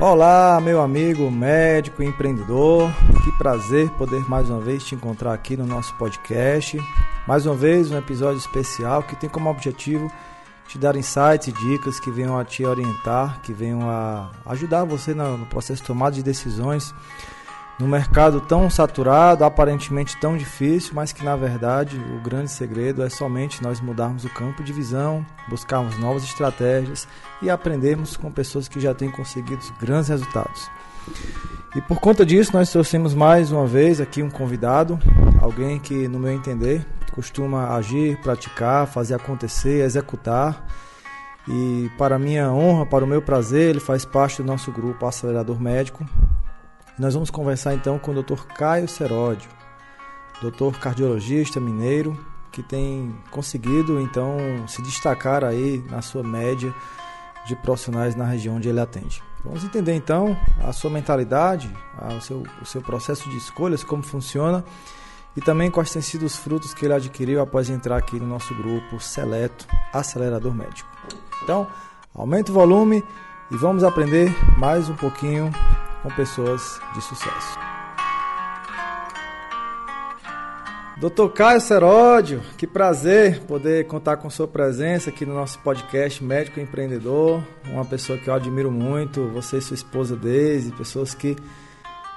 Olá, meu amigo médico e empreendedor. Que prazer poder mais uma vez te encontrar aqui no nosso podcast. Mais uma vez, um episódio especial que tem como objetivo te dar insights e dicas que venham a te orientar, que venham a ajudar você no processo de tomada de decisões no mercado tão saturado, aparentemente tão difícil, mas que na verdade o grande segredo é somente nós mudarmos o campo de visão, buscarmos novas estratégias e aprendermos com pessoas que já têm conseguido grandes resultados. E por conta disso, nós trouxemos mais uma vez aqui um convidado, alguém que, no meu entender, costuma agir, praticar, fazer acontecer, executar. E para minha honra, para o meu prazer, ele faz parte do nosso grupo Acelerador Médico, nós vamos conversar então com o Dr. Caio Seródio, doutor cardiologista mineiro, que tem conseguido então se destacar aí na sua média de profissionais na região onde ele atende. Vamos entender então a sua mentalidade, o seu, o seu processo de escolhas, como funciona e também quais têm sido os frutos que ele adquiriu após entrar aqui no nosso grupo seleto Acelerador Médico. Então, aumente o volume e vamos aprender mais um pouquinho com pessoas de sucesso. Doutor Caio Seródio, que prazer poder contar com sua presença aqui no nosso podcast Médico Empreendedor. Uma pessoa que eu admiro muito, você e sua esposa Deise, pessoas que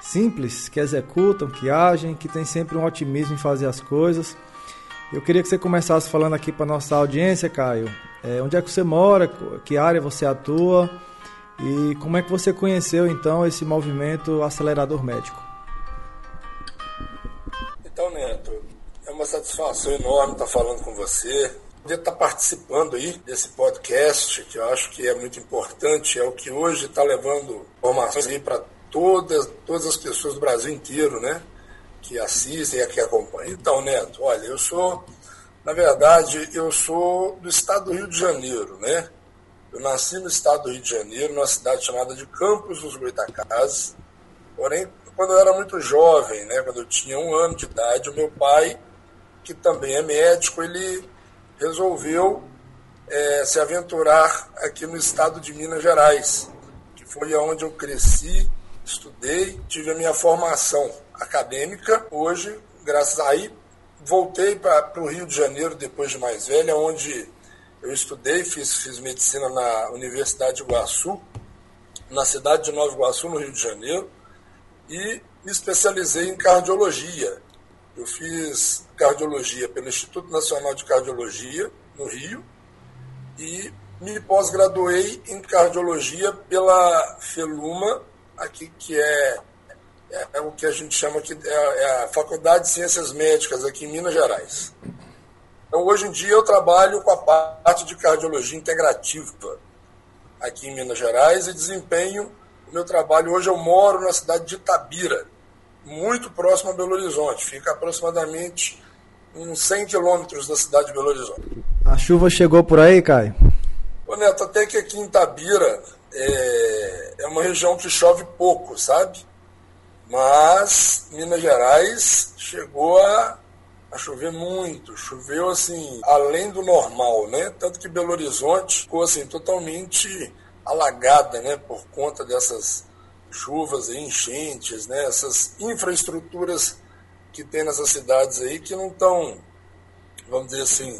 simples, que executam, que agem, que têm sempre um otimismo em fazer as coisas. Eu queria que você começasse falando aqui para nossa audiência, Caio. É, onde é que você mora? Que área você atua? E como é que você conheceu então esse movimento acelerador médico? Então, Neto, é uma satisfação enorme estar falando com você, poder estar participando aí desse podcast, que eu acho que é muito importante, é o que hoje está levando informações aí para todas, todas as pessoas do Brasil inteiro, né? Que assistem e que acompanham. Então, Neto, olha, eu sou, na verdade, eu sou do estado do Rio de Janeiro, né? Eu nasci no estado do Rio de Janeiro, numa cidade chamada de Campos dos Goitacazes. Porém, quando eu era muito jovem, né, quando eu tinha um ano de idade, o meu pai, que também é médico, ele resolveu é, se aventurar aqui no estado de Minas Gerais, que foi onde eu cresci, estudei, tive a minha formação acadêmica. Hoje, graças a aí, voltei para o Rio de Janeiro depois de mais velha, onde eu estudei, fiz, fiz medicina na Universidade de Iguaçu, na cidade de Nova Iguaçu, no Rio de Janeiro, e me especializei em cardiologia. Eu fiz cardiologia pelo Instituto Nacional de Cardiologia, no Rio, e me pós-graduei em cardiologia pela FELUMA, aqui que é, é, é, o que a gente chama aqui, é, é a Faculdade de Ciências Médicas aqui em Minas Gerais. Então, hoje em dia, eu trabalho com a parte de cardiologia integrativa aqui em Minas Gerais e desempenho o meu trabalho. Hoje eu moro na cidade de Itabira, muito próximo a Belo Horizonte, fica aproximadamente uns 100 quilômetros da cidade de Belo Horizonte. A chuva chegou por aí, Caio? Ô Neto, até que aqui em Itabira é, é uma região que chove pouco, sabe? Mas Minas Gerais chegou a a chover muito, choveu assim, além do normal, né? Tanto que Belo Horizonte ficou assim totalmente alagada, né, por conta dessas chuvas e enchentes, né? Essas infraestruturas que tem nessas cidades aí que não estão, vamos dizer assim,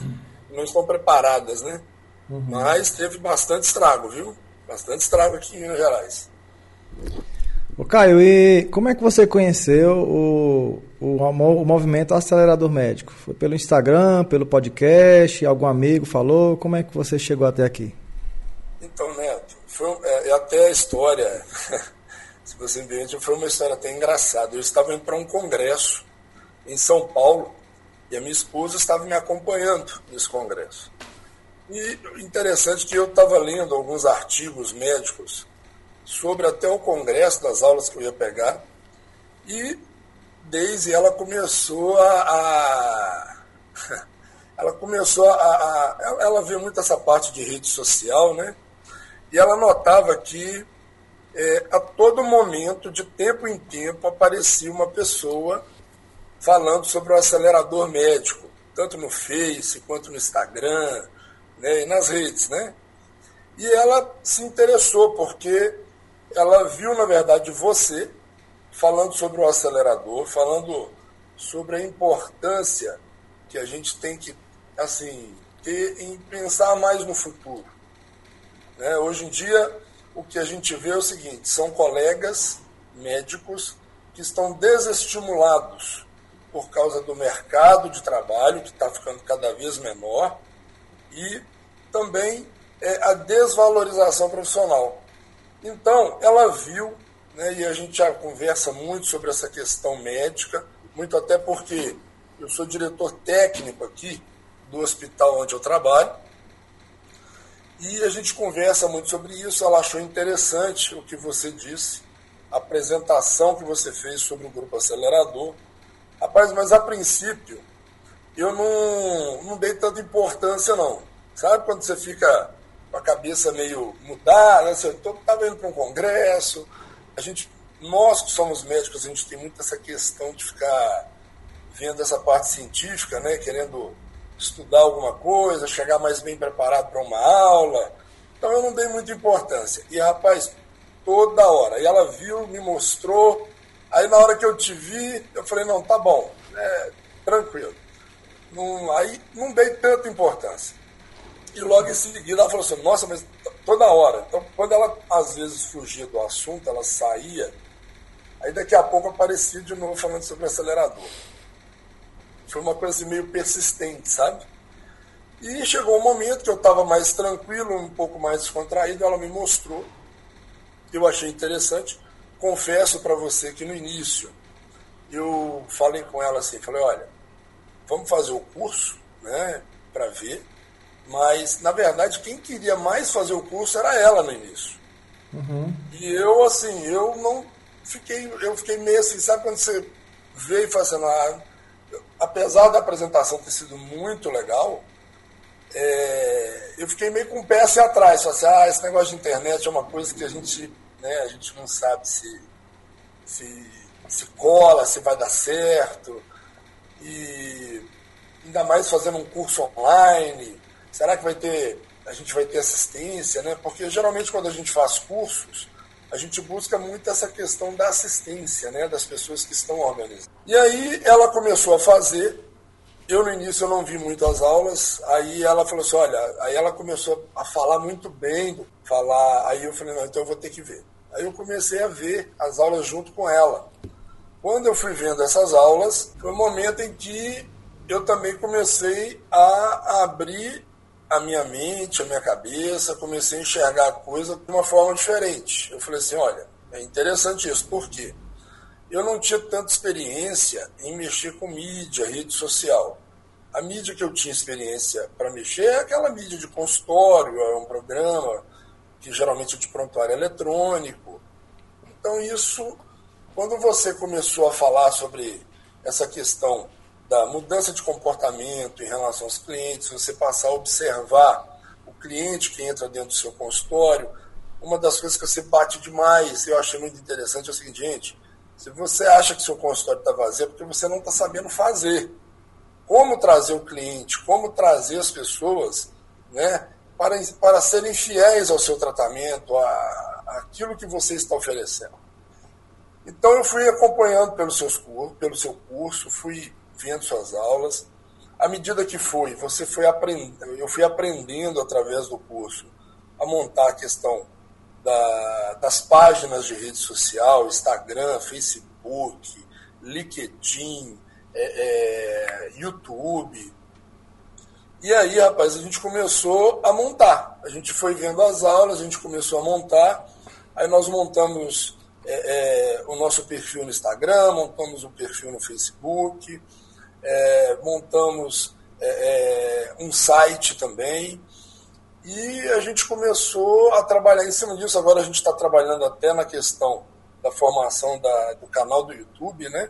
não estão preparadas, né? Uhum. Mas teve bastante estrago, viu? Bastante estrago aqui em Minas Gerais. Ô Caio, e como é que você conheceu o, o, o movimento Acelerador Médico? Foi pelo Instagram, pelo podcast, algum amigo falou? Como é que você chegou até aqui? Então, Neto, foi, é, é até a história, se você me foi uma história até engraçada. Eu estava indo para um congresso em São Paulo e a minha esposa estava me acompanhando nesse congresso. E interessante que eu estava lendo alguns artigos médicos sobre até o congresso das aulas que eu ia pegar. E Daisy, ela começou a, a ela começou a, a, ela vê muito essa parte de rede social, né? E ela notava que é, a todo momento, de tempo em tempo, aparecia uma pessoa falando sobre o acelerador médico, tanto no Face quanto no Instagram, né, e nas redes, né? E ela se interessou porque ela viu, na verdade, você falando sobre o acelerador, falando sobre a importância que a gente tem que, assim, ter em pensar mais no futuro. Né? Hoje em dia, o que a gente vê é o seguinte: são colegas médicos que estão desestimulados por causa do mercado de trabalho, que está ficando cada vez menor, e também é, a desvalorização profissional. Então, ela viu, né, e a gente já conversa muito sobre essa questão médica, muito até porque eu sou diretor técnico aqui do hospital onde eu trabalho, e a gente conversa muito sobre isso. Ela achou interessante o que você disse, a apresentação que você fez sobre o grupo acelerador. Rapaz, mas a princípio eu não, não dei tanta importância, não. Sabe quando você fica com a cabeça meio mudada, né? Você estava indo para um congresso, a gente, nós que somos médicos, a gente tem muito essa questão de ficar vendo essa parte científica, né? Querendo estudar alguma coisa, chegar mais bem preparado para uma aula. Então eu não dei muita importância. E rapaz, toda hora. E ela viu, me mostrou. Aí na hora que eu te vi, eu falei, não, tá bom, é, tranquilo. Não, aí não dei tanta importância. E logo em seguida ela falou assim, nossa, mas toda hora. Então, quando ela às vezes fugia do assunto, ela saía, aí daqui a pouco aparecia de novo falando sobre o acelerador. Foi uma coisa assim, meio persistente, sabe? E chegou um momento que eu estava mais tranquilo, um pouco mais descontraído, ela me mostrou. Eu achei interessante. Confesso para você que no início eu falei com ela assim, falei, olha, vamos fazer o curso, né, para ver. Mas, na verdade, quem queria mais fazer o curso era ela no início. Uhum. E eu, assim, eu não fiquei, eu fiquei meio assim, sabe quando você veio e assim, ah, apesar da apresentação ter sido muito legal, é, eu fiquei meio com o pé assim atrás, falei assim, ah, esse negócio de internet é uma coisa que a gente, né, a gente não sabe se, se, se cola, se vai dar certo, e ainda mais fazendo um curso online, será que vai ter, a gente vai ter assistência, né? Porque geralmente quando a gente faz cursos, a gente busca muito essa questão da assistência, né, das pessoas que estão organizando. E aí ela começou a fazer. Eu no início eu não vi muito as aulas, aí ela falou assim, olha, aí ela começou a falar muito bem, falar, aí eu falei, não, então eu vou ter que ver. Aí eu comecei a ver as aulas junto com ela. Quando eu fui vendo essas aulas, foi o um momento em que eu também comecei a abrir a minha mente, a minha cabeça, comecei a enxergar a coisa de uma forma diferente. Eu falei assim, olha, é interessante isso. Por quê? Eu não tinha tanta experiência em mexer com mídia, rede social. A mídia que eu tinha experiência para mexer é aquela mídia de consultório, é um programa que geralmente é de prontuário eletrônico. Então isso, quando você começou a falar sobre essa questão da mudança de comportamento em relação aos clientes, você passar a observar o cliente que entra dentro do seu consultório, uma das coisas que você bate demais, eu achei muito interessante, é o seguinte, gente, se você acha que seu consultório está vazio, é porque você não está sabendo fazer. Como trazer o cliente, como trazer as pessoas né, para, para serem fiéis ao seu tratamento, a, aquilo que você está oferecendo. Então eu fui acompanhando pelo, seus, pelo seu curso, fui vendo suas aulas. À medida que foi, você foi aprendendo, eu fui aprendendo através do curso a montar a questão da, das páginas de rede social, Instagram, Facebook, LinkedIn, é, é, YouTube. E aí, rapaz, a gente começou a montar. A gente foi vendo as aulas, a gente começou a montar. Aí nós montamos é, é o nosso perfil no Instagram, montamos o um perfil no Facebook, é, montamos é, é, um site também e a gente começou a trabalhar em cima disso. Agora a gente está trabalhando até na questão da formação da, do canal do YouTube, né?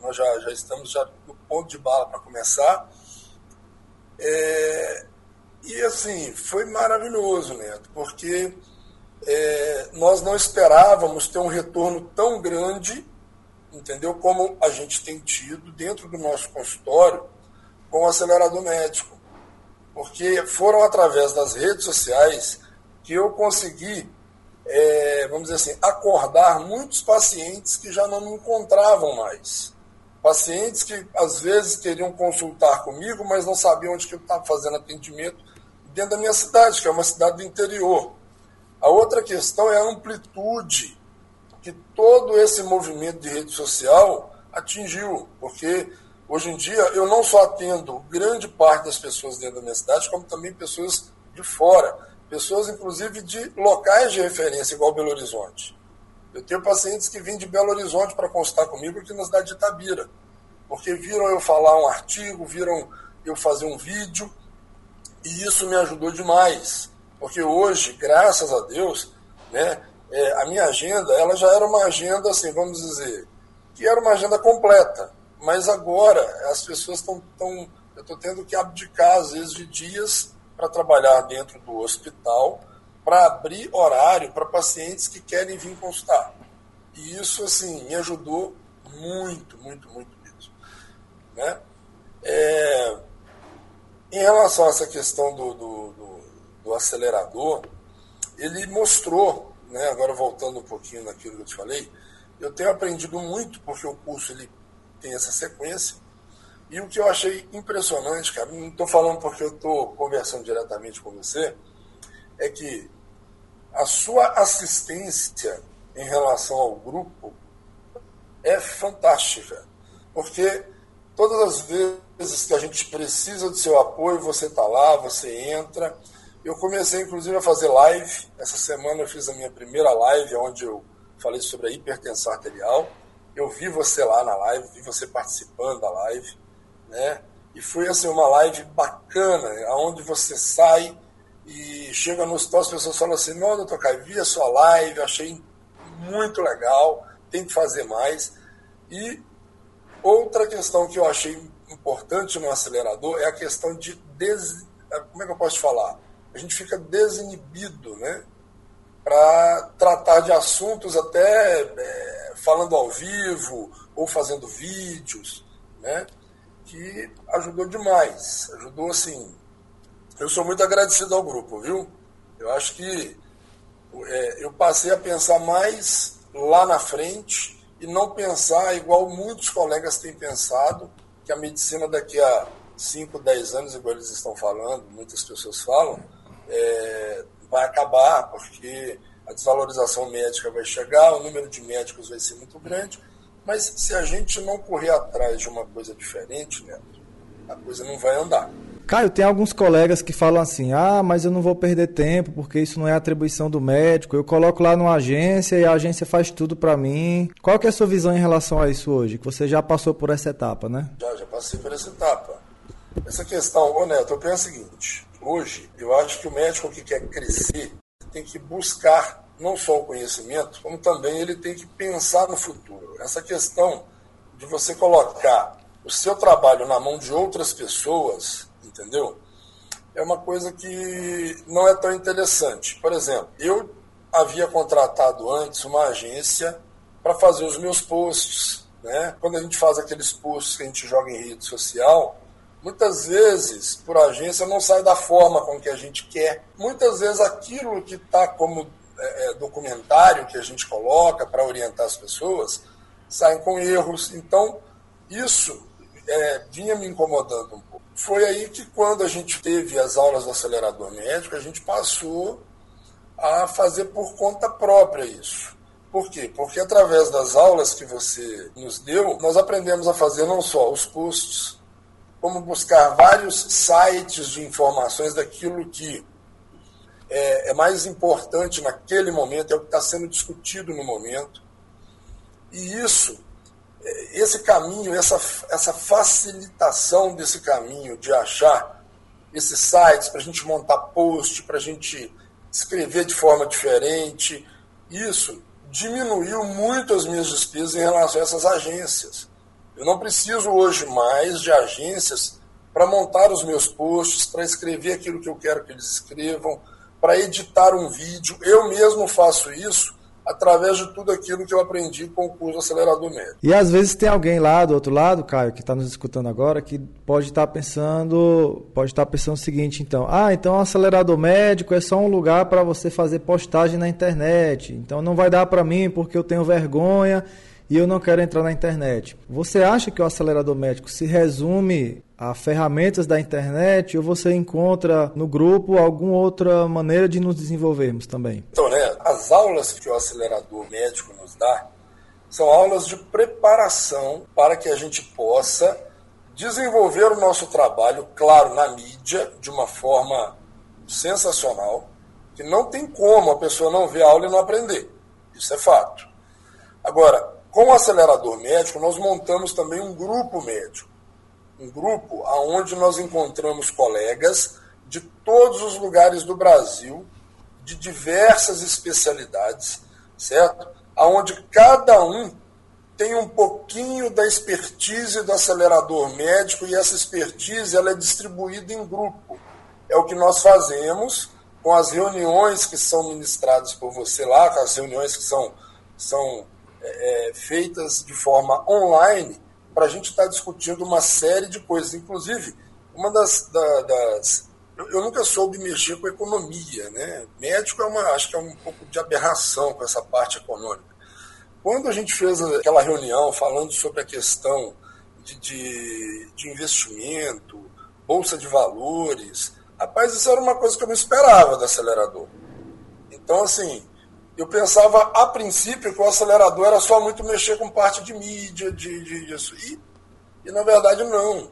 Nós já, já estamos já no ponto de bala para começar. É, e assim, foi maravilhoso, Neto, porque é, nós não esperávamos ter um retorno tão grande entendeu? Como a gente tem tido dentro do nosso consultório com o acelerador médico. Porque foram através das redes sociais que eu consegui é, vamos dizer assim, acordar muitos pacientes que já não me encontravam mais. Pacientes que às vezes queriam consultar comigo, mas não sabiam onde que eu estava fazendo atendimento dentro da minha cidade, que é uma cidade do interior. A outra questão é a amplitude que todo esse movimento de rede social atingiu, porque hoje em dia eu não só atendo grande parte das pessoas dentro da minha cidade, como também pessoas de fora, pessoas inclusive de locais de referência, igual Belo Horizonte. Eu tenho pacientes que vêm de Belo Horizonte para consultar comigo aqui na cidade de Itabira, porque viram eu falar um artigo, viram eu fazer um vídeo, e isso me ajudou demais, porque hoje, graças a Deus, né, é, a minha agenda, ela já era uma agenda, assim, vamos dizer, que era uma agenda completa, mas agora as pessoas estão, tão, eu estou tendo que abdicar, às vezes, de dias para trabalhar dentro do hospital, para abrir horário para pacientes que querem vir consultar. E isso, assim, me ajudou muito, muito, muito mesmo. Né? É, em relação a essa questão do, do, do, do acelerador, ele mostrou, né, agora voltando um pouquinho naquilo que eu te falei, eu tenho aprendido muito porque o curso ele tem essa sequência. E o que eu achei impressionante, cara, não estou falando porque eu estou conversando diretamente com você, é que a sua assistência em relação ao grupo é fantástica. Porque todas as vezes que a gente precisa do seu apoio, você está lá, você entra. Eu comecei, inclusive, a fazer live. Essa semana eu fiz a minha primeira live, onde eu falei sobre a hipertensão arterial. Eu vi você lá na live, vi você participando da live, né? E foi assim uma live bacana, aonde você sai e chega no hospital, as pessoas falam assim, não, doutor Caio, vi a sua live, achei muito legal, tem que fazer mais. E outra questão que eu achei importante no acelerador é a questão de des... como é que eu posso falar? A gente fica desinibido, né? Para tratar de assuntos até é, falando ao vivo ou fazendo vídeos, né? Que ajudou demais, ajudou assim eu sou muito agradecido ao grupo, viu? Eu acho que é, eu passei a pensar mais lá na frente e não pensar igual muitos colegas têm pensado, que a medicina daqui a 5, 10 anos, igual eles estão falando, muitas pessoas falam, é, vai acabar, porque a desvalorização médica vai chegar, o número de médicos vai ser muito grande, mas se a gente não correr atrás de uma coisa diferente, né, a coisa não vai andar. Caio, tem alguns colegas que falam assim: ah, mas eu não vou perder tempo porque isso não é atribuição do médico. Eu coloco lá numa agência e a agência faz tudo para mim. Qual que é a sua visão em relação a isso hoje? Que você já passou por essa etapa, né? Já, já passei por essa etapa. Essa questão, ô Neto, eu penso o seguinte: hoje, eu acho que o médico que quer crescer tem que buscar não só o conhecimento, como também ele tem que pensar no futuro. Essa questão de você colocar o seu trabalho na mão de outras pessoas entendeu? É uma coisa que não é tão interessante. Por exemplo, eu havia contratado antes uma agência para fazer os meus posts. Né? Quando a gente faz aqueles posts que a gente joga em rede social, muitas vezes, por agência, não sai da forma com que a gente quer. Muitas vezes aquilo que está como é, é, documentário que a gente coloca para orientar as pessoas, saem com erros. Então, isso é, vinha me incomodando um pouco. Foi aí que, quando a gente teve as aulas do acelerador médico, a gente passou a fazer por conta própria isso. Por quê? Porque através das aulas que você nos deu, nós aprendemos a fazer não só os posts, como buscar vários sites de informações daquilo que é, é mais importante naquele momento, é o que está sendo discutido no momento. E isso esse caminho, essa, essa facilitação desse caminho de achar esses sites para a gente montar post, para a gente escrever de forma diferente, isso diminuiu muito as minhas despesas em relação a essas agências. Eu não preciso hoje mais de agências para montar os meus posts, para escrever aquilo que eu quero que eles escrevam, para editar um vídeo. Eu mesmo faço isso através de tudo aquilo que eu aprendi com o curso acelerador médio. E às vezes tem alguém lá do outro lado, Caio, que está nos escutando agora, que pode estar tá pensando, pode estar tá pensando o seguinte, então, ah, então o acelerador médico é só um lugar para você fazer postagem na internet. Então não vai dar para mim porque eu tenho vergonha e eu não quero entrar na internet. Você acha que o acelerador médico se resume a ferramentas da internet ou você encontra no grupo alguma outra maneira de nos desenvolvermos também? Então, né, as aulas que o acelerador médico nos dá são aulas de preparação para que a gente possa desenvolver o nosso trabalho, claro, na mídia, de uma forma sensacional, que não tem como a pessoa não ver a aula e não aprender. Isso é fato. Agora, com o acelerador médico, nós montamos também um grupo médico. Um grupo onde nós encontramos colegas de todos os lugares do Brasil, de diversas especialidades, certo? Onde cada um tem um pouquinho da expertise do acelerador médico e essa expertise ela é distribuída em grupo. É o que nós fazemos com as reuniões que são ministradas por você lá, com as reuniões que são, são é, feitas de forma online para a gente estar tá discutindo uma série de coisas. Inclusive, uma das. Da, das eu, eu, nunca soube mexer com economia, né? Médico é uma, acho que é um pouco de aberração com essa parte econômica. Quando a gente fez aquela reunião falando sobre a questão de, de, de investimento, bolsa de valores, rapaz, isso era uma coisa que eu não esperava do acelerador. Então, assim, eu pensava a princípio que o acelerador era só muito mexer com parte de mídia, de, de disso. E, e na verdade não.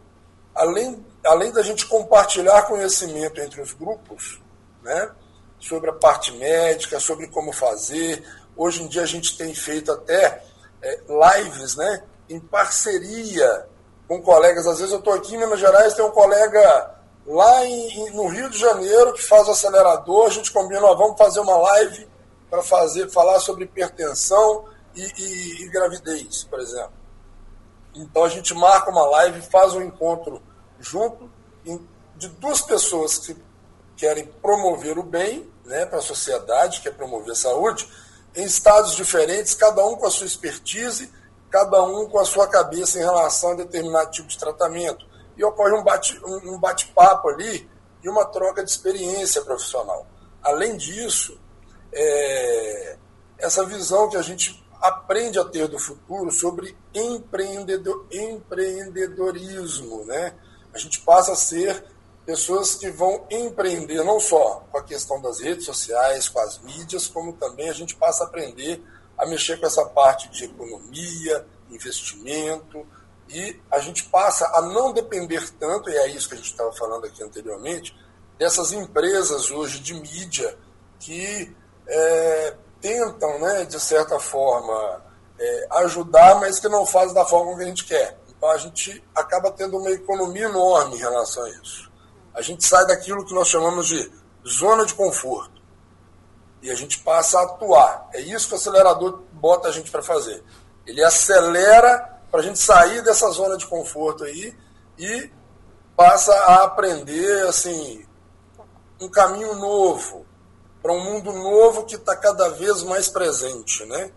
Além, além da gente compartilhar conhecimento entre os grupos, né, sobre a parte médica, sobre como fazer. Hoje em dia a gente tem feito até é, lives né, em parceria com colegas. Às vezes eu estou aqui em Minas Gerais, tem um colega lá em, no Rio de Janeiro que faz o acelerador, a gente combina, ó, vamos fazer uma live para fazer falar sobre hipertensão e, e, e, gravidez, por exemplo. Então a gente marca uma live, faz um encontro junto de duas pessoas que querem promover o bem né, para a sociedade, quer promover a saúde, em estados diferentes, cada um com a sua expertise, cada um com a sua cabeça em relação a determinado tipo de tratamento. E ocorre um bate-papo um bate ali e uma troca de experiência profissional. Além disso, é, essa visão que a gente aprende a ter do futuro sobre empreendedor, empreendedorismo. Né? A gente passa a ser pessoas que vão empreender não só com a questão das redes sociais, com as mídias, como também a gente passa a aprender a mexer com essa parte de economia, investimento, e a gente passa a não depender tanto, e é isso que a gente estava falando aqui anteriormente, dessas empresas hoje de mídia que é, tentam, né, de certa forma, é, ajudar, mas que não fazem da forma que a gente quer. Então a gente acaba tendo uma economia enorme em relação a isso. A gente sai daquilo que nós chamamos de zona de conforto e a gente passa a atuar. É isso que o acelerador bota a gente para fazer. Ele acelera para a gente sair dessa zona de conforto aí e passa a aprender assim um caminho novo, para um mundo novo que está cada vez mais presente, né?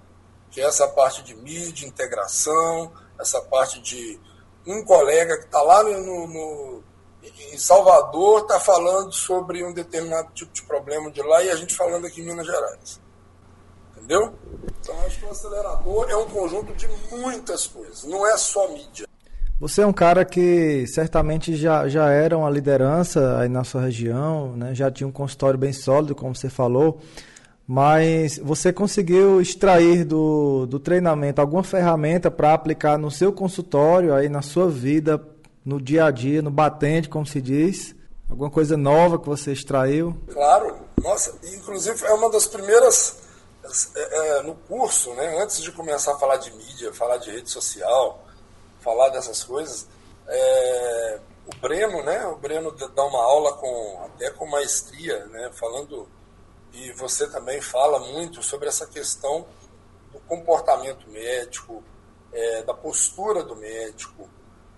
Que é essa parte de mídia, integração, essa parte de um colega que está lá no, no, em Salvador está falando sobre um determinado tipo de problema de lá e a gente falando aqui em Minas Gerais. Entendeu? Então acho que o acelerador é um conjunto de muitas coisas, não é só mídia. Você é um cara que certamente já, já era uma liderança aí na sua região, né? já tinha um consultório bem sólido, como você falou, mas você conseguiu extrair do, do treinamento alguma ferramenta para aplicar no seu consultório, aí na sua vida, no dia a dia, no batente, como se diz? Alguma coisa nova que você extraiu? Claro, nossa, inclusive é uma das primeiras é, é, no curso, né, antes de começar a falar de mídia, falar de rede social, falar dessas coisas. É, o Breno, né? O Breno dá uma aula com até com maestria, né? Falando e você também fala muito sobre essa questão do comportamento médico, é, da postura do médico,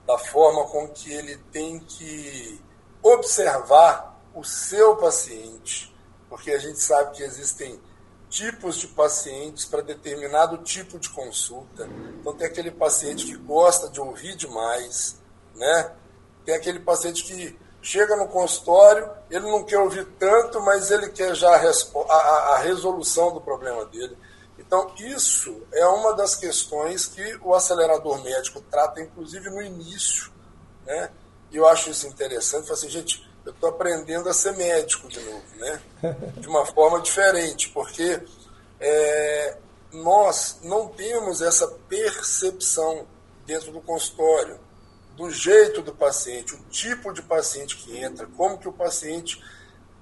da forma com que ele tem que observar o seu paciente, porque a gente sabe que existem tipos de pacientes para determinado tipo de consulta. Então tem aquele paciente que gosta de ouvir demais, né? Tem aquele paciente que chega no consultório, ele não quer ouvir tanto, mas ele quer já a, a, a resolução do problema dele. Então, isso é uma das questões que o acelerador médico trata, inclusive no início. Né? E eu acho isso interessante. Assim, gente, eu estou aprendendo a ser médico de novo, né? de uma forma diferente, porque é, nós não temos essa percepção dentro do consultório do jeito do paciente, o tipo de paciente que entra, como que o paciente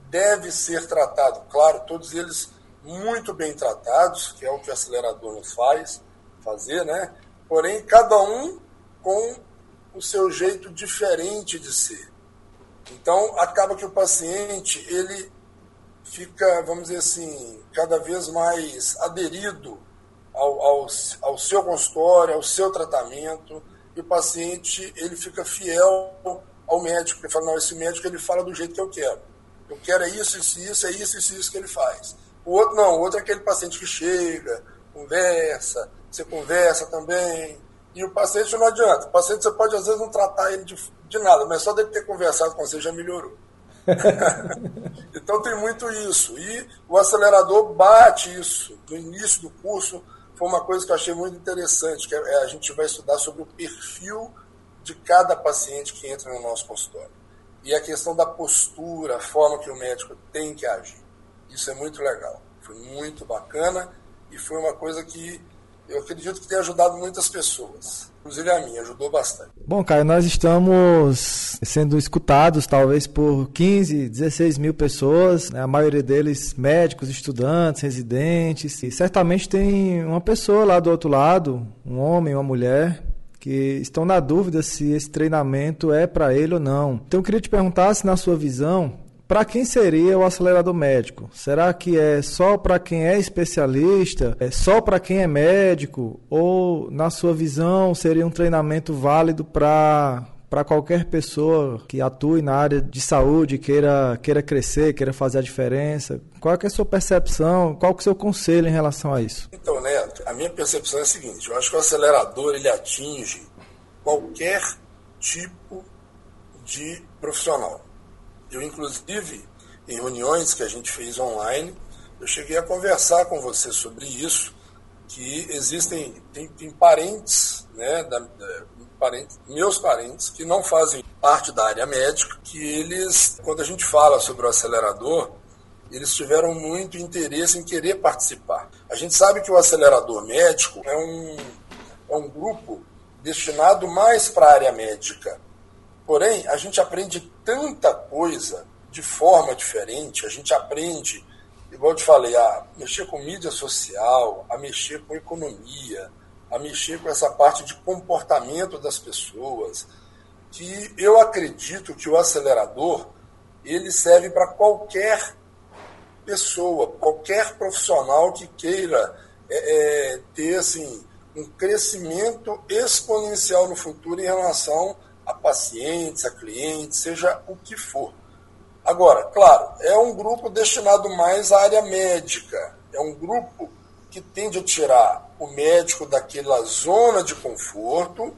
deve ser tratado. Claro, todos eles muito bem tratados, que é o que o acelerador nos faz fazer, né? Porém, cada um com o seu jeito diferente de ser. Então, acaba que o paciente, ele fica, vamos dizer assim, cada vez mais aderido ao, ao, ao seu consultório, ao seu tratamento, e o paciente, ele fica fiel ao médico, ele fala, não, esse médico, ele fala do jeito que eu quero. Eu quero é isso, isso, isso, é isso, isso, isso que ele faz. O outro não, o outro é aquele paciente que chega, conversa, você conversa também. E o paciente não adianta. O paciente você pode às vezes não tratar ele de, de nada, mas só dele ter conversado com você já melhorou. então tem muito isso. E o acelerador bate isso. No início do curso foi uma coisa que eu achei muito interessante, que é, a gente vai estudar sobre o perfil de cada paciente que entra no nosso consultório. E a questão da postura, a forma que o médico tem que agir. Isso é muito legal. Foi muito bacana e foi uma coisa que eu acredito que tem ajudado muitas pessoas. Inclusive a mim, ajudou bastante. Bom, Caio, nós estamos sendo escutados talvez por 15, 16 mil pessoas, né? a maioria deles médicos, estudantes, residentes. E certamente tem uma pessoa lá do outro lado, um homem, uma mulher, que estão na dúvida se esse treinamento é para ele ou não. Então eu queria te perguntar se, na sua visão, para quem seria o acelerador médico? Será que é só para quem é especialista? É só para quem é médico? Ou, na sua visão, seria um treinamento válido para para qualquer pessoa que atue na área de saúde, queira, queira crescer, queira fazer a diferença? Qual é a sua percepção? Qual é o seu conselho em relação a isso? Então, Neto, a minha percepção é a seguinte: eu acho que o acelerador ele atinge qualquer tipo de profissional. Eu, inclusive, em reuniões que a gente fez online, eu cheguei a conversar com você sobre isso, que existem, tem, tem parentes, né, da, da, parentes, meus parentes, que não fazem parte da área médica, que eles, quando a gente fala sobre o acelerador, eles tiveram muito interesse em querer participar. A gente sabe que o acelerador médico é um, é um grupo destinado mais para a área médica, Porém, a gente aprende tanta coisa de forma diferente, a gente aprende, igual eu te falei, a mexer com mídia social, a mexer com economia, a mexer com essa parte de comportamento das pessoas, que eu acredito que o acelerador ele serve para qualquer pessoa, qualquer profissional que queira é, é, ter assim, um crescimento exponencial no futuro em relação a pacientes, a clientes, seja o que for. Agora, claro, é um grupo destinado mais à área médica, é um grupo que tende a tirar o médico daquela zona de conforto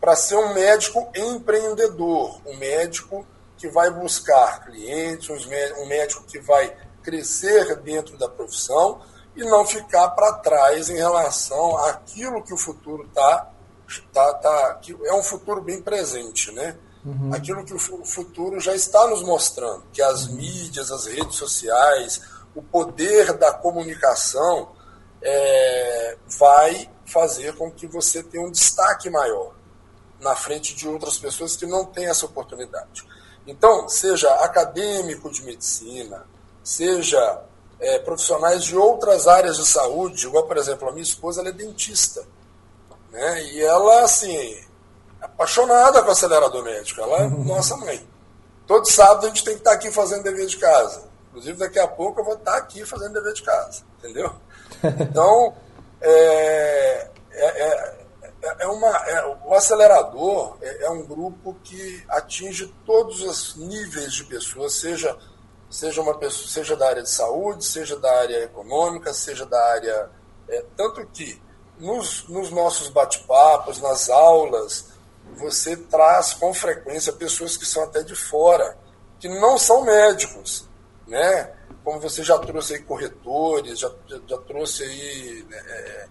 para ser um médico empreendedor, um médico que vai buscar clientes, um médico que vai crescer dentro da profissão e não ficar para trás em relação àquilo que o futuro está tá, tá, que é um futuro bem presente, né? Uhum. Aquilo que o futuro já está nos mostrando, que as uhum. mídias, as redes sociais, o poder da comunicação é, vai fazer com que você tenha um destaque maior na frente de outras pessoas que não têm essa oportunidade. Então, seja acadêmico de medicina, seja é, profissionais de outras áreas de saúde, igual, por exemplo, a minha esposa ela é dentista. Né? E ela, assim, apaixonada com o acelerador médico. Ela é nossa mãe. Todo sábado a gente tem que estar aqui fazendo dever de casa. Inclusive, daqui a pouco eu vou estar aqui fazendo dever de casa. Entendeu? Então, é, é, é, é uma, é, o acelerador é, é, um grupo que atinge todos os níveis de pessoas, seja seja uma pessoa, seja da área de saúde, seja da área econômica, seja da área é, tanto que nos, nos nossos bate-papos, nas aulas, você traz com frequência pessoas que são até de fora, que não são médicos, né? Como você já trouxe aí corretores, já, já, trouxe aí né, é,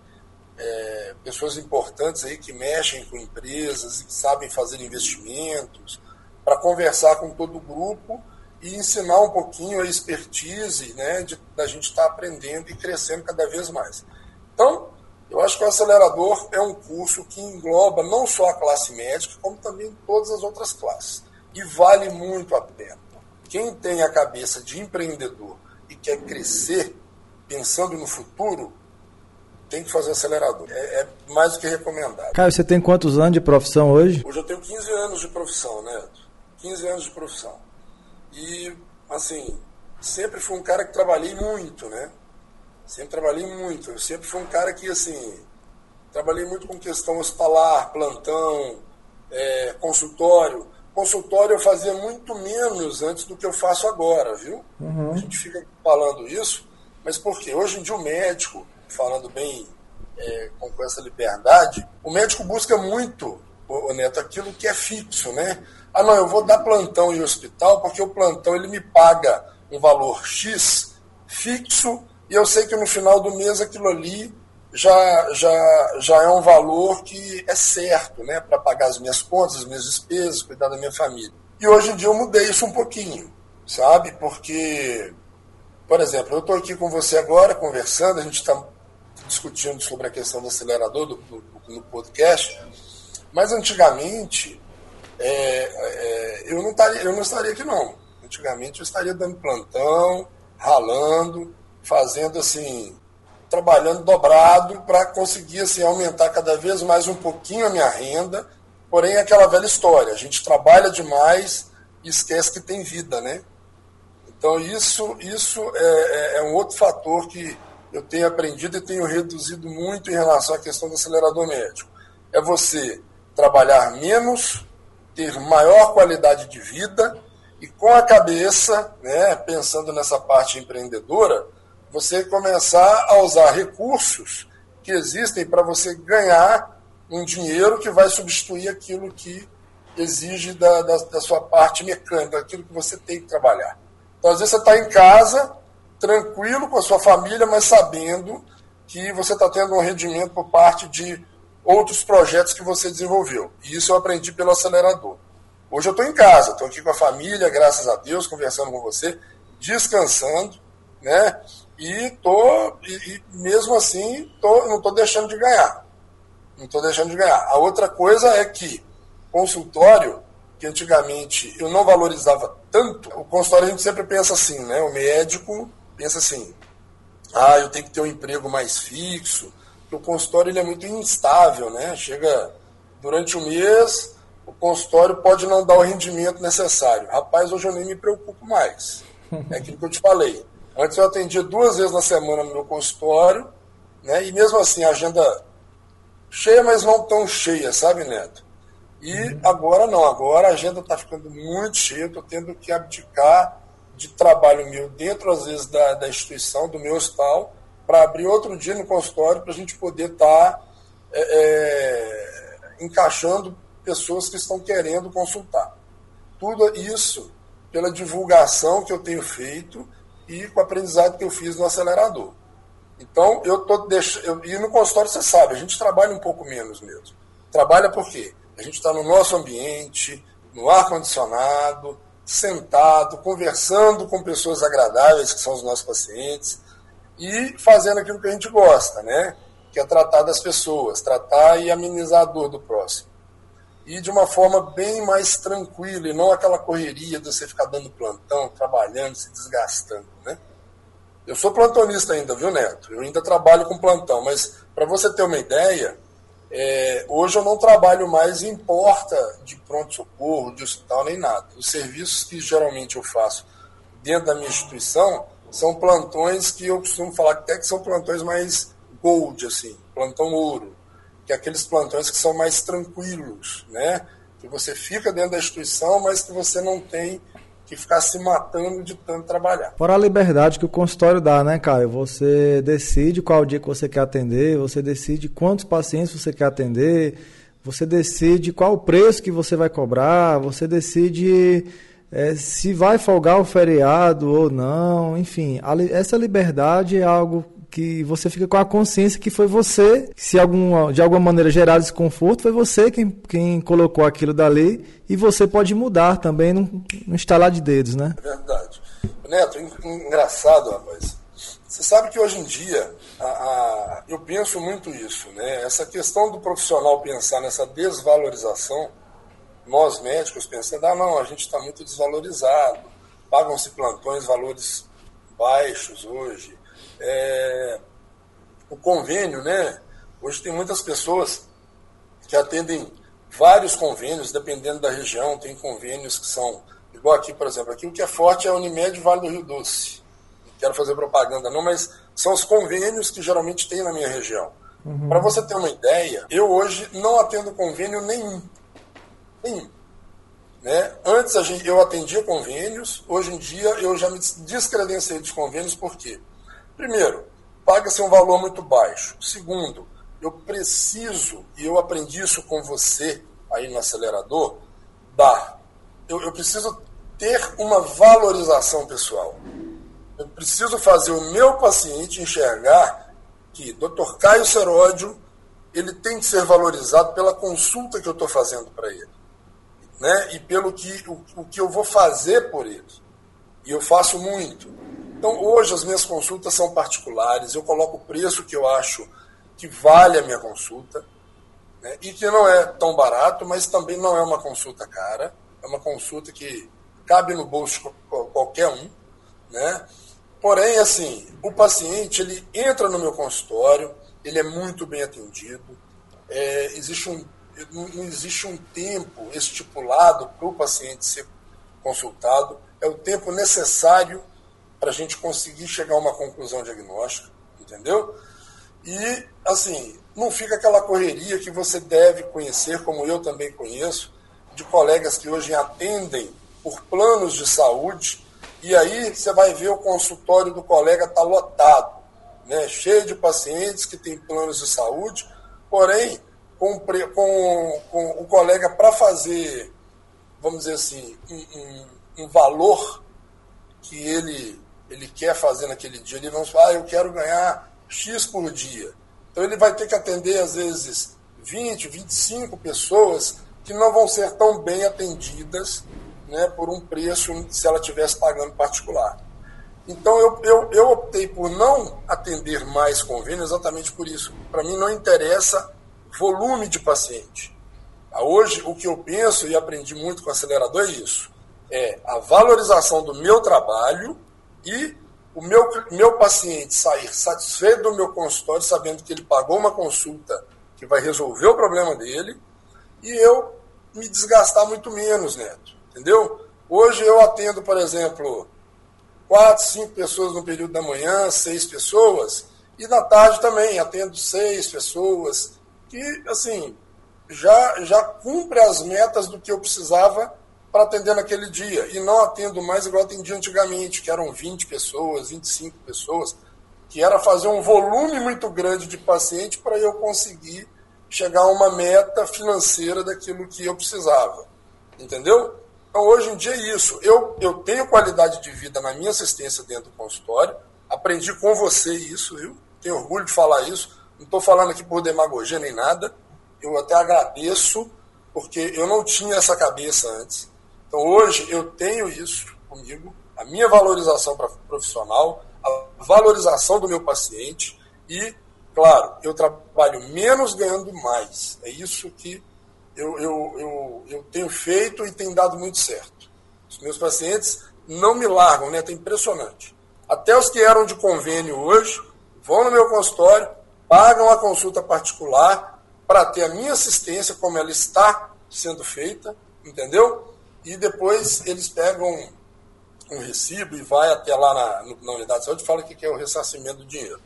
é, pessoas importantes aí que mexem com empresas e que sabem fazer investimentos, para conversar com todo o grupo e ensinar um pouquinho a expertise né, de, da gente estar tá aprendendo e crescendo cada vez mais. Então, eu acho que o acelerador é um curso que engloba não só a classe médica, como também todas as outras classes. E vale muito a pena. Quem tem a cabeça de empreendedor e quer crescer pensando no futuro, tem que fazer acelerador. É, é, mais do que recomendado. Caio, você tem quantos anos de profissão hoje? Hoje eu tenho 15 anos de profissão, né? 15 anos de profissão. E, assim, sempre fui um cara que trabalhei muito, né? Sempre trabalhei muito. Eu sempre fui um cara que, assim, trabalhei muito com questão hospitalar, plantão, é, consultório. Consultório eu fazia muito menos antes do que eu faço agora, viu? Uhum. A gente fica falando isso, mas por quê? Hoje em dia o médico, falando bem é, com, com essa liberdade, o médico busca muito, o Neto, aquilo que é fixo, né? Ah, não, eu vou dar plantão em hospital porque o plantão ele me paga um valor X fixo e eu sei que no final do mês aquilo ali já, já, já é um valor que é certo, né? Para pagar as minhas contas, as minhas despesas, cuidar da minha família. E hoje em dia eu mudei isso um pouquinho, sabe? Porque, por exemplo, eu estou aqui com você agora conversando, a gente está discutindo sobre a questão do acelerador do, do, no podcast, mas antigamente é, é, eu, não estaria, eu não estaria aqui não. Antigamente eu estaria dando plantão, ralando, fazendo assim, trabalhando dobrado para conseguir assim, aumentar cada vez mais um pouquinho a minha renda. Porém, é aquela velha história, a gente trabalha demais e esquece que tem vida, né? Então, isso, isso é, é, é um outro fator que eu tenho aprendido e tenho reduzido muito em relação à questão do acelerador médico. É você trabalhar menos, ter maior qualidade de vida e com a cabeça, né, pensando nessa parte empreendedora, você começar a usar recursos que existem para você ganhar um dinheiro que vai substituir aquilo que exige da, da, da sua parte mecânica, aquilo que você tem que trabalhar. Então, às vezes, você está em casa, tranquilo com a sua família, mas sabendo que você está tendo um rendimento por parte de outros projetos que você desenvolveu. E isso eu aprendi pelo acelerador. Hoje eu estou em casa, estou aqui com a família, graças a Deus, conversando com você, descansando, né? E tô e, e mesmo assim tô, não estou deixando de ganhar. Não estou deixando de ganhar. A outra coisa é que consultório, que antigamente eu não valorizava tanto, o consultório a gente sempre pensa assim, né? O médico pensa assim, ah, eu tenho que ter um emprego mais fixo, o consultório ele é muito instável, né? Chega durante o mês, o consultório pode não dar o rendimento necessário. Rapaz, hoje eu nem me preocupo mais. É aquilo que eu te falei. Antes eu atendia duas vezes na semana no meu consultório, né? E mesmo assim, a agenda cheia, mas não tão cheia, sabe, Neto? E uhum. agora não, agora a agenda está ficando muito cheia, estou tendo que abdicar de trabalho meu dentro, às vezes, da, da instituição, do meu hospital, para abrir outro dia no consultório para a gente poder estar tá, é, é, encaixando pessoas que estão querendo consultar. Tudo isso pela divulgação que eu tenho feito e com o aprendizado que eu fiz no acelerador. Então, eu tô deixando. E no consultório, você sabe, a gente trabalha um pouco menos mesmo. Trabalha por quê? A gente está no nosso ambiente, no ar-condicionado, sentado, conversando com pessoas agradáveis, que são os nossos pacientes, e fazendo aquilo que a gente gosta, né? Que é tratar das pessoas, tratar e amenizar a dor do próximo. E de uma forma bem mais tranquila, e não aquela correria de você ficar dando plantão, trabalhando, se desgastando, né? Eu sou plantonista ainda, viu, Neto? Eu ainda trabalho com plantão, mas para você ter uma ideia, é, hoje eu não trabalho mais em porta de pronto-socorro, de hospital, nem nada. Os serviços que geralmente eu faço dentro da minha instituição são plantões que eu costumo falar até que são plantões mais gold, assim, plantão ouro, que aqueles plantões que são mais tranquilos, né? Que você fica dentro da instituição, mas que você não tem que ficar se matando de tanto trabalhar. Fora a liberdade que o consultório dá, né, Caio? Você decide qual dia que você quer atender, você decide quantos pacientes você quer atender, você decide qual o preço que você vai cobrar, você decide é, se vai folgar o feriado ou não, enfim, a, essa liberdade é algo que você fica com a consciência que foi você, se alguma, de alguma maneira gerar desconforto, foi você quem, quem colocou aquilo dali e você pode mudar também no, no instalar de dedos, né? Verdade. Neto, engraçado, rapaz. Você sabe que hoje em dia a, a, eu penso muito isso, né? Essa questão do profissional pensar nessa desvalorização, nós médicos pensando, ah não, a gente está muito desvalorizado, pagam-se plantões valores baixos hoje, é, o convênio, né? Hoje tem muitas pessoas que atendem vários convênios, dependendo da região, tem convênios que são, igual aqui, por exemplo, aqui o que é forte é a Unimed Vale do Rio Doce. Não quero fazer propaganda não, mas são os convênios que geralmente tem na minha região. Uhum. Para você ter uma ideia, eu hoje não atendo convênio nenhum. Nenhum. Né? Antes gente, eu atendia convênios, hoje em dia eu já me descredenciei dos convênios, por quê? Primeiro, paga-se um valor muito baixo. Segundo, eu preciso, e eu aprendi isso com você aí no acelerador, dar. Eu, eu preciso ter uma valorização pessoal. Eu preciso fazer o meu paciente enxergar que Dr. Caio Seródio ele tem que ser valorizado pela consulta que eu estou fazendo para ele, né? E pelo que o, o que eu vou fazer por ele. E eu faço muito. Então, hoje as minhas consultas são particulares, eu coloco o preço que eu acho que vale a minha consulta, né? e que não é tão barato, mas também não é uma consulta cara, é uma consulta que cabe no bolso de qualquer um, né? Porém, assim, o paciente ele entra no meu consultório, ele é muito bem atendido, é, existe um, não existe um tempo estipulado para o paciente ser consultado, é o tempo necessário para a gente conseguir chegar a uma conclusão diagnóstica, entendeu? E, assim, não fica aquela correria que você deve conhecer, como eu também conheço, de colegas que hoje atendem por planos de saúde, e aí você vai ver o consultório do colega está lotado, né? cheio de pacientes que têm planos de saúde, porém, com, com, com o colega para fazer, vamos dizer assim, um, um, um valor que ele ele quer fazer naquele dia, ele vamos falar, ah, eu quero ganhar X por dia. Então ele vai ter que atender, às vezes, 20, 25 pessoas que não vão ser tão bem atendidas né, por um preço se ela estivesse pagando particular. Então eu, eu, eu optei por não atender mais convênio exatamente por isso. Para mim não interessa volume de paciente. Ah, hoje o que eu penso e aprendi muito com o acelerador é isso. É a valorização do meu trabalho e o meu, meu paciente sair satisfeito do meu consultório, sabendo que ele pagou uma consulta que vai resolver o problema dele, e eu me desgastar muito menos, Neto. Entendeu? Hoje eu atendo, por exemplo, quatro, cinco pessoas no período da manhã, seis pessoas, e na tarde também atendo seis pessoas, que, assim, já, já cumpre as metas do que eu precisava para atender naquele dia. E não atendo mais igual atendia antigamente, que eram 20 pessoas, 25 pessoas, que era fazer um volume muito grande de paciente para eu conseguir chegar a uma meta financeira daquilo que eu precisava. Entendeu? Então, hoje em dia é isso. Eu, eu tenho qualidade de vida na minha assistência dentro do consultório. Aprendi com você isso, viu? Tenho orgulho de falar isso. Não estou falando aqui por demagogia nem nada. Eu até agradeço, porque eu não tinha essa cabeça antes. Então hoje eu tenho isso comigo, a minha valorização profissional, a valorização do meu paciente e, claro, eu trabalho menos ganhando mais. É isso que eu, eu, eu, eu tenho feito e tem dado muito certo. Os meus pacientes não me largam, né? É impressionante. Até os que eram de convênio hoje vão no meu consultório, pagam a consulta particular para ter a minha assistência como ela está sendo feita, entendeu? E depois eles pegam um recibo e vai até lá na, na unidade de saúde e fala que é o ressarcimento do dinheiro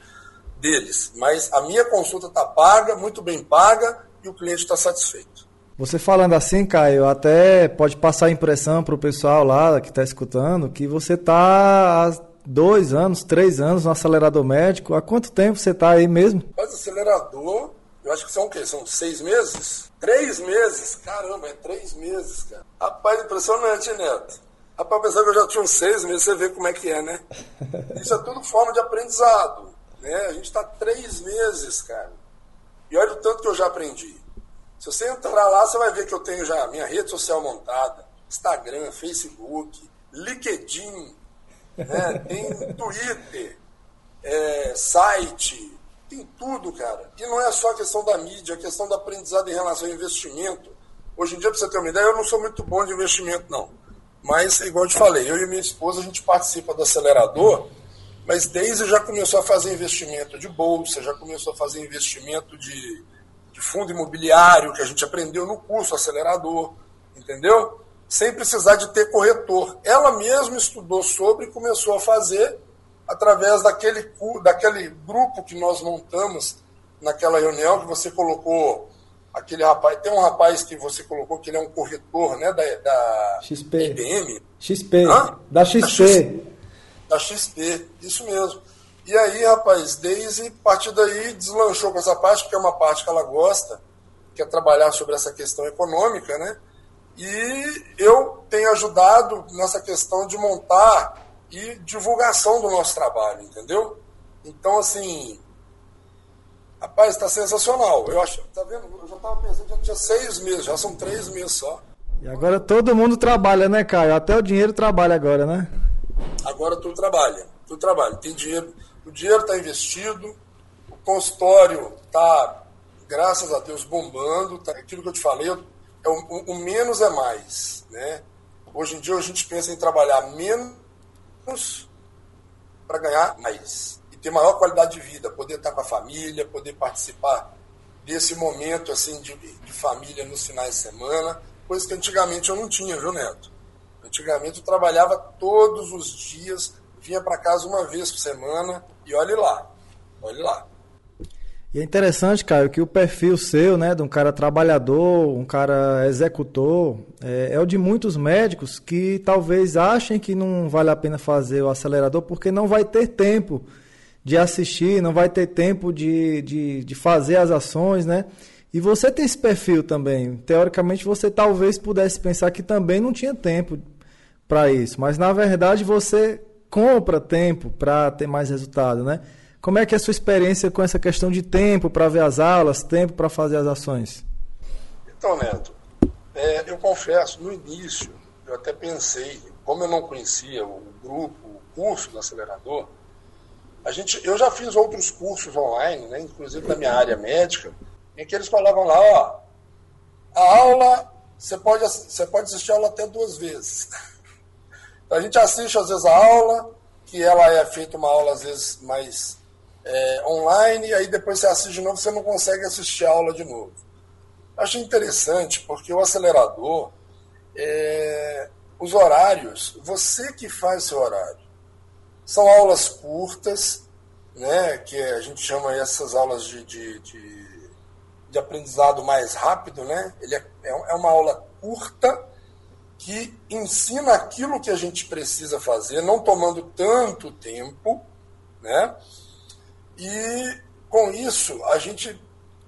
deles. Mas a minha consulta está paga, muito bem paga, e o cliente está satisfeito. Você falando assim, Caio, até pode passar a impressão para o pessoal lá que está escutando que você está há dois anos, três anos no acelerador médico. Há quanto tempo você está aí mesmo? Mas acelerador, eu acho que são o quê? São seis meses? Três meses? Caramba, é três meses, cara. Rapaz, impressionante, Neto. Rapaz, pensar que eu já tinha uns seis meses, você vê como é que é, né? Isso é tudo forma de aprendizado. Né? A gente está três meses, cara. E olha o tanto que eu já aprendi. Se você entrar lá, você vai ver que eu tenho já minha rede social montada, Instagram, Facebook, LinkedIn, né? tem Twitter, é, site, tem tudo, cara. E não é só a questão da mídia, a questão do aprendizado em relação ao investimento. Hoje em dia, para você ter uma ideia, eu não sou muito bom de investimento, não. Mas, igual eu te falei, eu e minha esposa, a gente participa do acelerador, mas desde já começou a fazer investimento de bolsa, já começou a fazer investimento de de fundo imobiliário que a gente aprendeu no curso acelerador, entendeu? Sem precisar de ter corretor. Ela mesma estudou sobre e começou a fazer através daquele, daquele grupo que nós montamos naquela reunião que você colocou aquele rapaz, tem um rapaz que você colocou que ele é um corretor, né, da, da XP. IBM. XP. Hã? Da XP. Da XP. Da XP, isso mesmo. E aí, rapaz, Daisy, a partir daí, deslanchou com essa parte, que é uma parte que ela gosta, que é trabalhar sobre essa questão econômica, né? E eu tenho ajudado nessa questão de montar e divulgação do nosso trabalho, entendeu? Então, assim, rapaz, está sensacional. Eu acho, tá vendo? Eu já estava pensando, já tinha seis meses, já são três meses só. E agora todo mundo trabalha, né, Caio? Até o dinheiro trabalha agora, né? Agora tu trabalha, tu trabalha. Tem dinheiro, o dinheiro está investido, o consultório está, graças a Deus, bombando. Tá, aquilo que eu te falei, é o, o, menos é mais. Né? Hoje em dia a gente pensa em trabalhar menos para ganhar mais. E ter maior qualidade de vida, poder estar com a família, poder participar desse momento assim de, de família nos finais de semana, coisa que antigamente eu não tinha, viu, Neto? Antigamente eu trabalhava todos os dias, vinha para casa uma vez por semana e olhe lá, olhe lá. E é interessante, Caio, que o perfil seu, né, de um cara trabalhador, um cara executor, é, é, o de muitos médicos que talvez achem que não vale a pena fazer o acelerador porque não vai ter tempo de assistir, não vai ter tempo de, de, de fazer as ações, né? E você tem esse perfil também. Teoricamente, você talvez pudesse pensar que também não tinha tempo para isso, mas na verdade você compra tempo para ter mais resultado, né? Como é que é a sua experiência com essa questão de tempo para ver as aulas, tempo para fazer as ações? Então, Neto, é, eu confesso, no início, eu até pensei, como eu não conhecia o grupo, o curso do acelerador, a gente, eu já fiz outros cursos online, né, inclusive na minha área médica, em que eles falavam lá, ó, a aula, você pode, você pode assistir a aula até duas vezes. A gente assiste às vezes a aula, que ela é feita uma aula às vezes mais é, online, e aí depois você assiste de novo, você não consegue assistir a aula de novo. Achei interessante, porque o acelerador, é, os horários, você que faz seu horário. São aulas curtas, né, que a gente chama essas aulas de, de, de, de aprendizado mais rápido, né? Ele é, é uma aula curta, que ensina aquilo que a gente precisa fazer, não tomando tanto tempo, né? E com isso a gente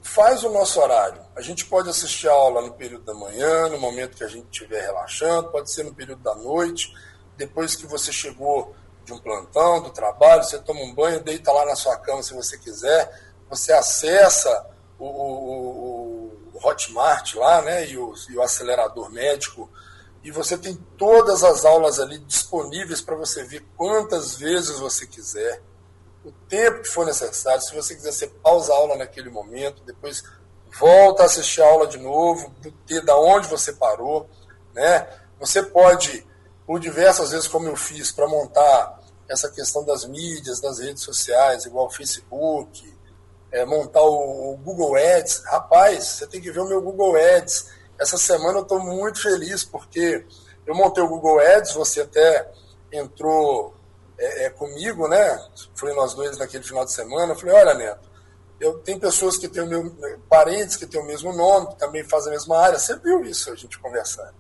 faz o nosso horário. A gente pode assistir a aula no período da manhã, no momento que a gente estiver relaxando, pode ser no período da noite, depois que você chegou de um plantão, do trabalho, você toma um banho, deita lá na sua cama se você quiser, você acessa o, o, o Hotmart lá, né, e o, e o acelerador médico e você tem todas as aulas ali disponíveis para você ver quantas vezes você quiser, o tempo que for necessário. Se você quiser, você pausa a aula naquele momento, depois volta a assistir a aula de novo, da onde você parou, né? Você pode, por diversas vezes, como eu fiz, para montar essa questão das mídias, das redes sociais, igual o Facebook, é, montar o, o Google Ads. Rapaz, você tem que ver o meu Google Ads essa semana eu estou muito feliz porque eu montei o Google Ads, você até entrou é, é, comigo, né? Foi nós dois naquele final de semana. Eu falei: olha, Neto, Eu tenho pessoas que têm o meu parentes que têm o mesmo nome, que também fazem a mesma área. Você viu isso a gente conversando?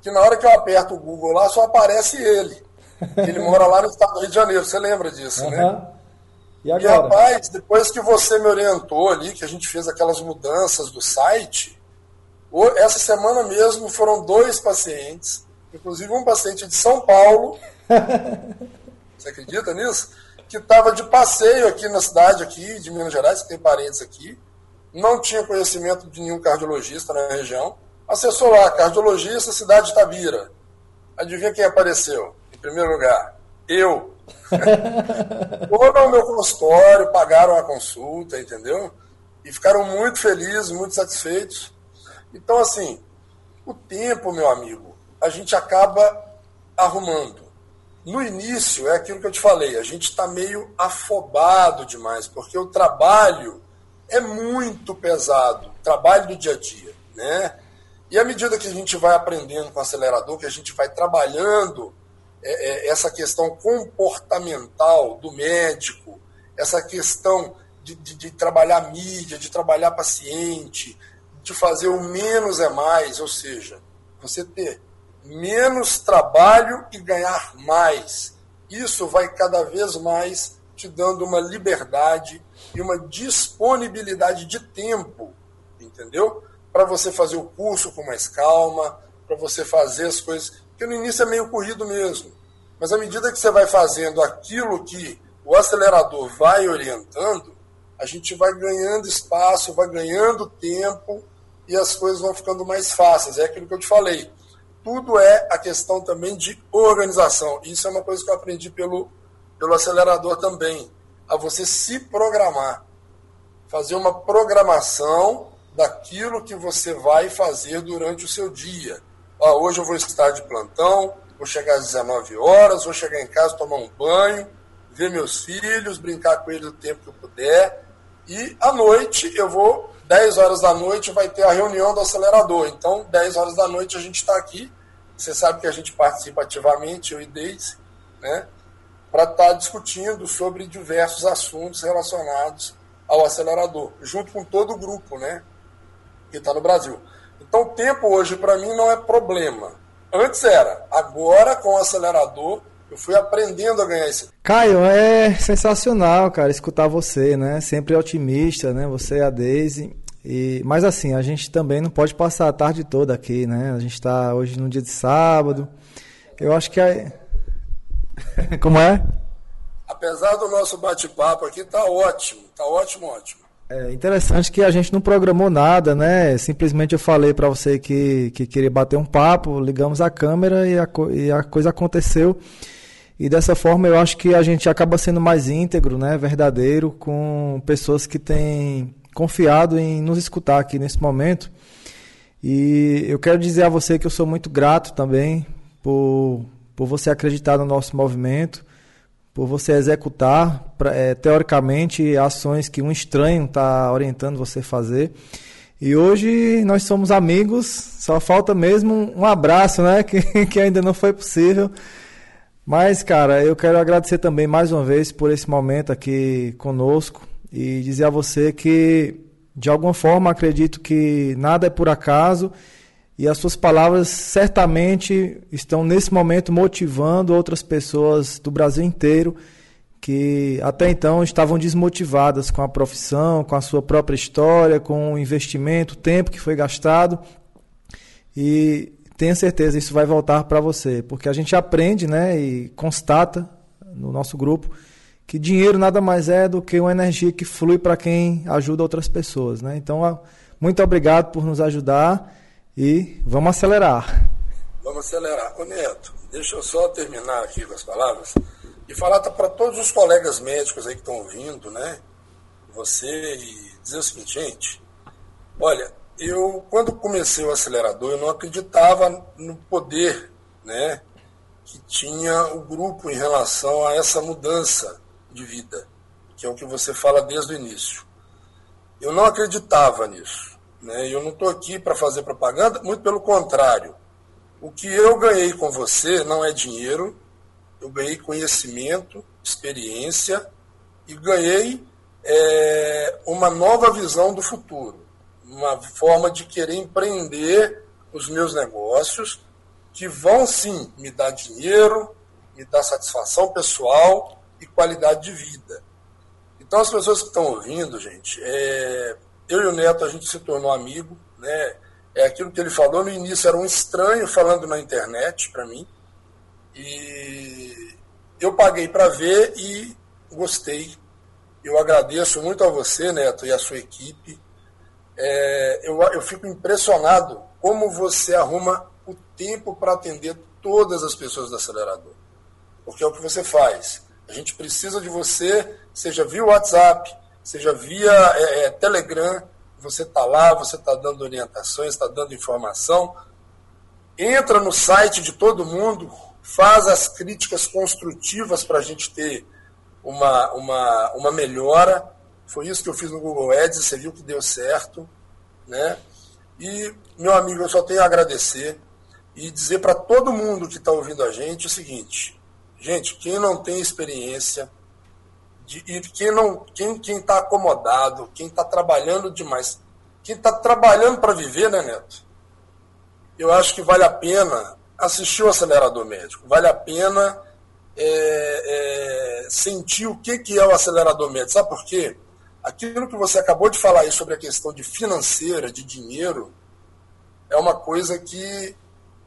Que na hora que eu aperto o Google lá, só aparece ele. Ele mora lá no estado do Rio de Janeiro. Você lembra disso, uhum. né? E, agora? e rapaz, depois que você me orientou ali, que a gente fez aquelas mudanças do site, essa semana mesmo foram dois pacientes, inclusive um paciente de São Paulo. você acredita nisso? que estava de passeio aqui na cidade aqui de Minas Gerais, que tem parentes aqui, não tinha conhecimento de nenhum cardiologista na região, acessou lá, cardiologista, cidade de Tabira. Adivinha quem apareceu? Em primeiro lugar, eu. Foram ao meu consultório, pagaram a consulta, entendeu? E ficaram muito felizes, muito satisfeitos. Então, assim, o tempo, meu amigo, a gente acaba arrumando. No início, é aquilo que eu te falei, a gente está meio afobado demais, porque o trabalho é muito pesado, o trabalho do dia a dia, né? E à medida que a gente vai aprendendo com o acelerador, que a gente vai trabalhando é, é, essa questão comportamental do médico, essa questão de, de, de trabalhar mídia, de trabalhar paciente, de fazer o menos é mais, ou seja, você ter menos trabalho e ganhar mais. Isso vai cada vez mais te dando uma liberdade e uma disponibilidade de tempo, entendeu? Para você fazer o curso com mais calma, para você fazer as coisas. Porque no início é meio corrido mesmo. Mas à medida que você vai fazendo aquilo que o acelerador vai orientando, a gente vai ganhando espaço, vai ganhando tempo e as coisas vão ficando mais fáceis. É aquilo que eu te falei tudo é a questão também de organização. Isso é uma coisa que eu aprendi pelo, pelo acelerador também, a você se programar. Fazer uma programação daquilo que você vai fazer durante o seu dia. Ah, hoje eu vou estar de plantão, vou chegar às 19 horas, vou chegar em casa, tomar um banho, ver meus filhos, brincar com eles o tempo que eu puder. E à noite eu vou 10 horas da noite vai ter a reunião do acelerador. Então, 10 horas da noite a gente está aqui. Você sabe que a gente participa ativamente, eu e Deise, né? Para estar tá discutindo sobre diversos assuntos relacionados ao acelerador, junto com todo o grupo, né? Que está no Brasil. Então, o tempo hoje, para mim, não é problema. Antes era. Agora, com o acelerador, eu fui aprendendo a ganhar esse. Caio, é sensacional, cara, escutar você, né? Sempre otimista, né? Você e a Daisy. E, mas assim, a gente também não pode passar a tarde toda aqui, né? A gente está hoje no dia de sábado. Eu acho que é. Como é? Apesar do nosso bate-papo aqui, tá ótimo, tá ótimo, ótimo. É interessante que a gente não programou nada, né? Simplesmente eu falei para você que, que queria bater um papo, ligamos a câmera e a, e a coisa aconteceu. E dessa forma eu acho que a gente acaba sendo mais íntegro, né, verdadeiro, com pessoas que têm confiado em nos escutar aqui nesse momento. E eu quero dizer a você que eu sou muito grato também por, por você acreditar no nosso movimento, por você executar é, teoricamente ações que um estranho está orientando você a fazer. E hoje nós somos amigos, só falta mesmo um abraço, né? Que, que ainda não foi possível. Mas, cara, eu quero agradecer também mais uma vez por esse momento aqui conosco e dizer a você que, de alguma forma, acredito que nada é por acaso e as suas palavras certamente estão nesse momento motivando outras pessoas do Brasil inteiro que até então estavam desmotivadas com a profissão, com a sua própria história, com o investimento, o tempo que foi gastado. E tenha certeza, isso vai voltar para você, porque a gente aprende né, e constata no nosso grupo que dinheiro nada mais é do que uma energia que flui para quem ajuda outras pessoas. Né? Então, muito obrigado por nos ajudar e vamos acelerar. Vamos acelerar. Ô Neto, deixa eu só terminar aqui com as palavras e falar para todos os colegas médicos aí que estão ouvindo, né? Você e dizer o seguinte, gente, olha, eu, quando comecei o acelerador, eu não acreditava no poder né, que tinha o grupo em relação a essa mudança de vida, que é o que você fala desde o início. Eu não acreditava nisso. Né? Eu não estou aqui para fazer propaganda, muito pelo contrário. O que eu ganhei com você não é dinheiro, eu ganhei conhecimento, experiência e ganhei é, uma nova visão do futuro, uma forma de querer empreender os meus negócios que vão sim me dar dinheiro, me dar satisfação pessoal e qualidade de vida. Então as pessoas que estão ouvindo, gente, é, eu e o Neto a gente se tornou amigo, né? É aquilo que ele falou no início era um estranho falando na internet para mim e eu paguei para ver e gostei. Eu agradeço muito a você, Neto, e a sua equipe. É, eu, eu fico impressionado como você arruma o tempo para atender todas as pessoas do acelerador. Porque é o que você faz. A gente precisa de você, seja via WhatsApp, seja via é, é, Telegram, você está lá, você está dando orientações, está dando informação. Entra no site de todo mundo, faz as críticas construtivas para a gente ter uma, uma, uma melhora. Foi isso que eu fiz no Google Ads, você viu que deu certo. Né? E, meu amigo, eu só tenho a agradecer e dizer para todo mundo que está ouvindo a gente o seguinte: gente, quem não tem experiência, de, e quem não, quem quem está acomodado, quem está trabalhando demais, quem está trabalhando para viver, né, Neto? Eu acho que vale a pena assistir o acelerador médico, vale a pena é, é, sentir o que, que é o acelerador médico. Sabe por quê? Aquilo que você acabou de falar aí sobre a questão de financeira, de dinheiro, é uma coisa que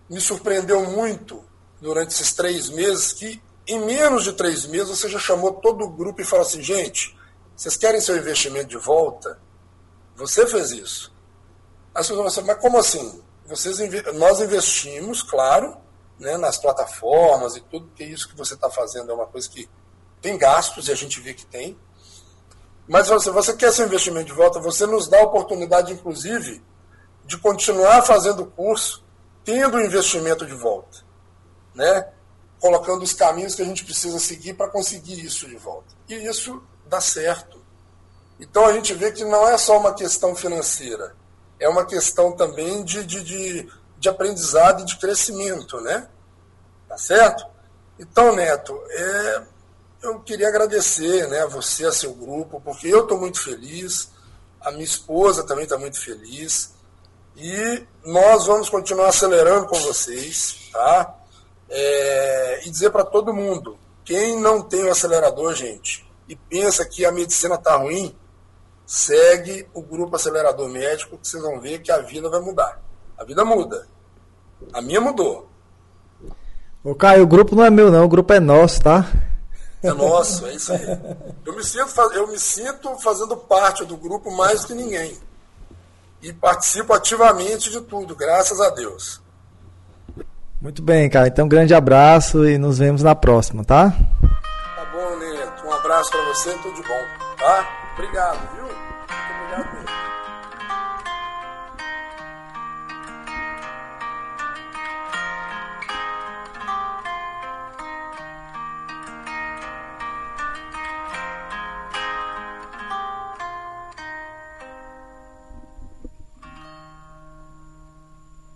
me surpreendeu muito durante esses três meses, que em menos de três meses você já chamou todo o grupo e falou assim, gente, vocês querem seu investimento de volta? Você fez isso. As pessoas vão dizer, mas como assim? Vocês, nós investimos, claro, né, nas plataformas e tudo, porque isso que você está fazendo é uma coisa que tem gastos e a gente vê que tem. Mas se você quer seu investimento de volta, você nos dá a oportunidade, inclusive, de continuar fazendo o curso, tendo o investimento de volta. Né? Colocando os caminhos que a gente precisa seguir para conseguir isso de volta. E isso dá certo. Então a gente vê que não é só uma questão financeira, é uma questão também de, de, de, de aprendizado e de crescimento, né? Tá certo? Então, Neto, é, eu queria agradecer né, a você, a seu grupo, porque eu estou muito feliz, a minha esposa também está muito feliz, e nós vamos continuar acelerando com vocês, tá? É, e dizer para todo mundo, quem não tem o acelerador, gente, e pensa que a medicina está ruim, segue o grupo acelerador médico, que vocês vão ver que a vida vai mudar. A vida muda. A minha mudou. Ô Caio, o grupo não é meu não, o grupo é nosso, tá? É nosso, é isso aí. Eu me sinto, eu me sinto fazendo parte do grupo mais que ninguém. E participo ativamente de tudo, graças a Deus. Muito bem, cara. Então, um grande abraço e nos vemos na próxima, tá? Tá bom, Neto. Um abraço para você, tudo de bom, tá? Obrigado, viu?